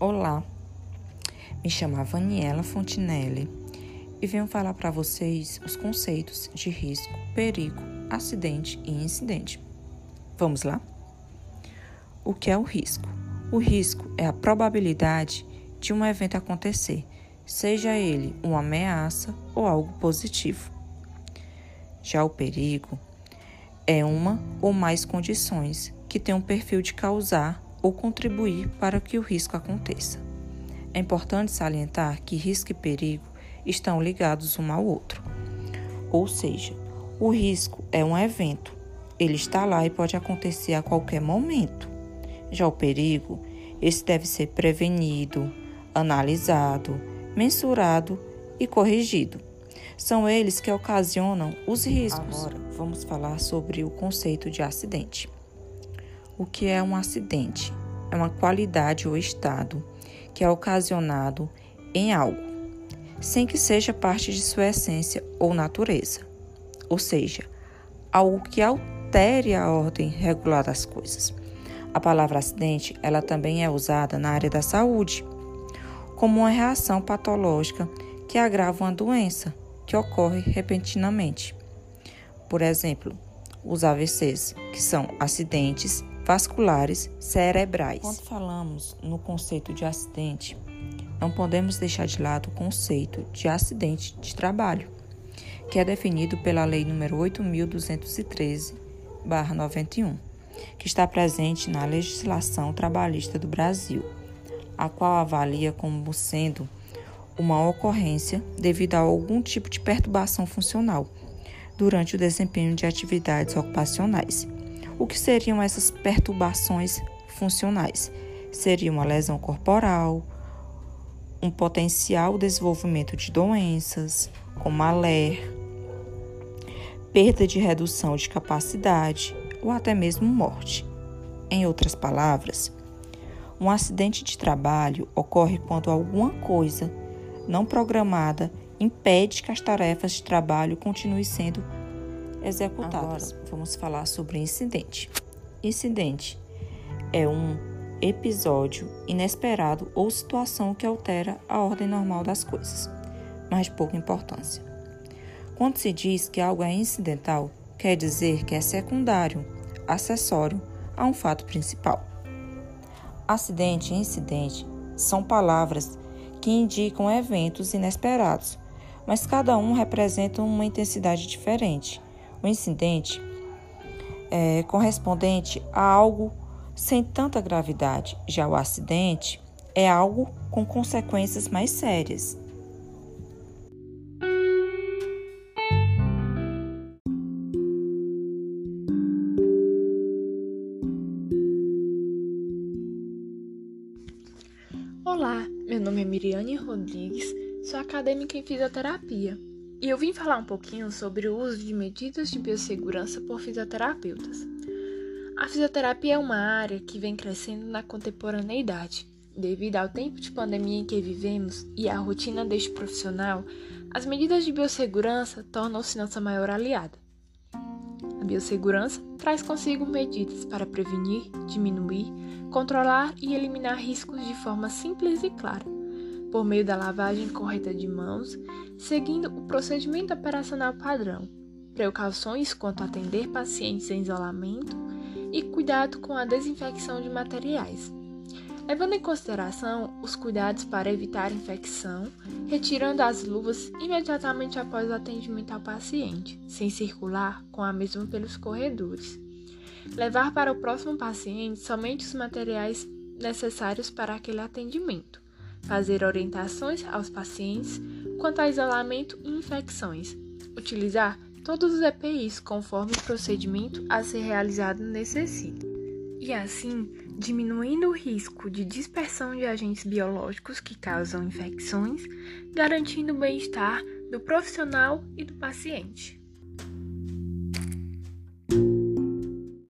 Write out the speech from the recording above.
Olá, me chamo Vaniela Fontinelli e venho falar para vocês os conceitos de risco, perigo, acidente e incidente. Vamos lá? O que é o risco? O risco é a probabilidade de um evento acontecer, seja ele uma ameaça ou algo positivo. Já o perigo é uma ou mais condições que têm um perfil de causar ou contribuir para que o risco aconteça. É importante salientar que risco e perigo estão ligados um ao outro. Ou seja, o risco é um evento, ele está lá e pode acontecer a qualquer momento. Já o perigo, esse deve ser prevenido, analisado, mensurado e corrigido. São eles que ocasionam os riscos. Agora vamos falar sobre o conceito de acidente. O que é um acidente? É uma qualidade ou estado que é ocasionado em algo, sem que seja parte de sua essência ou natureza. Ou seja, algo que altere a ordem regular das coisas. A palavra acidente, ela também é usada na área da saúde, como uma reação patológica que agrava uma doença que ocorre repentinamente. Por exemplo, os AVCs, que são acidentes vasculares cerebrais. Quando falamos no conceito de acidente, não podemos deixar de lado o conceito de acidente de trabalho, que é definido pela Lei nº 8.213/91, que está presente na legislação trabalhista do Brasil, a qual avalia como sendo uma ocorrência devido a algum tipo de perturbação funcional durante o desempenho de atividades ocupacionais o que seriam essas perturbações funcionais? Seria uma lesão corporal, um potencial desenvolvimento de doenças, como a LER, perda de redução de capacidade ou até mesmo morte. Em outras palavras, um acidente de trabalho ocorre quando alguma coisa não programada impede que as tarefas de trabalho continuem sendo executadas. Agora, vamos falar sobre incidente. Incidente é um episódio inesperado ou situação que altera a ordem normal das coisas, mas de pouca importância. Quando se diz que algo é incidental, quer dizer que é secundário, acessório a um fato principal. Acidente e incidente são palavras que indicam eventos inesperados, mas cada um representa uma intensidade diferente o incidente é correspondente a algo sem tanta gravidade. Já o acidente é algo com consequências mais sérias. Olá, meu nome é Miriane Rodrigues, sou acadêmica em fisioterapia e eu vim falar um pouquinho sobre o uso de medidas de biossegurança por fisioterapeutas. A fisioterapia é uma área que vem crescendo na contemporaneidade. Devido ao tempo de pandemia em que vivemos e à rotina deste profissional, as medidas de biossegurança tornam-se nossa maior aliada. A biossegurança traz consigo medidas para prevenir, diminuir, controlar e eliminar riscos de forma simples e clara por meio da lavagem correta de mãos, seguindo o procedimento operacional padrão, precauções quanto a atender pacientes em isolamento e cuidado com a desinfecção de materiais. Levando em consideração os cuidados para evitar infecção, retirando as luvas imediatamente após o atendimento ao paciente, sem circular com a mesma pelos corredores. Levar para o próximo paciente somente os materiais necessários para aquele atendimento fazer orientações aos pacientes quanto a isolamento e infecções, utilizar todos os EPIs conforme o procedimento a ser realizado necessita, e assim diminuindo o risco de dispersão de agentes biológicos que causam infecções, garantindo o bem-estar do profissional e do paciente.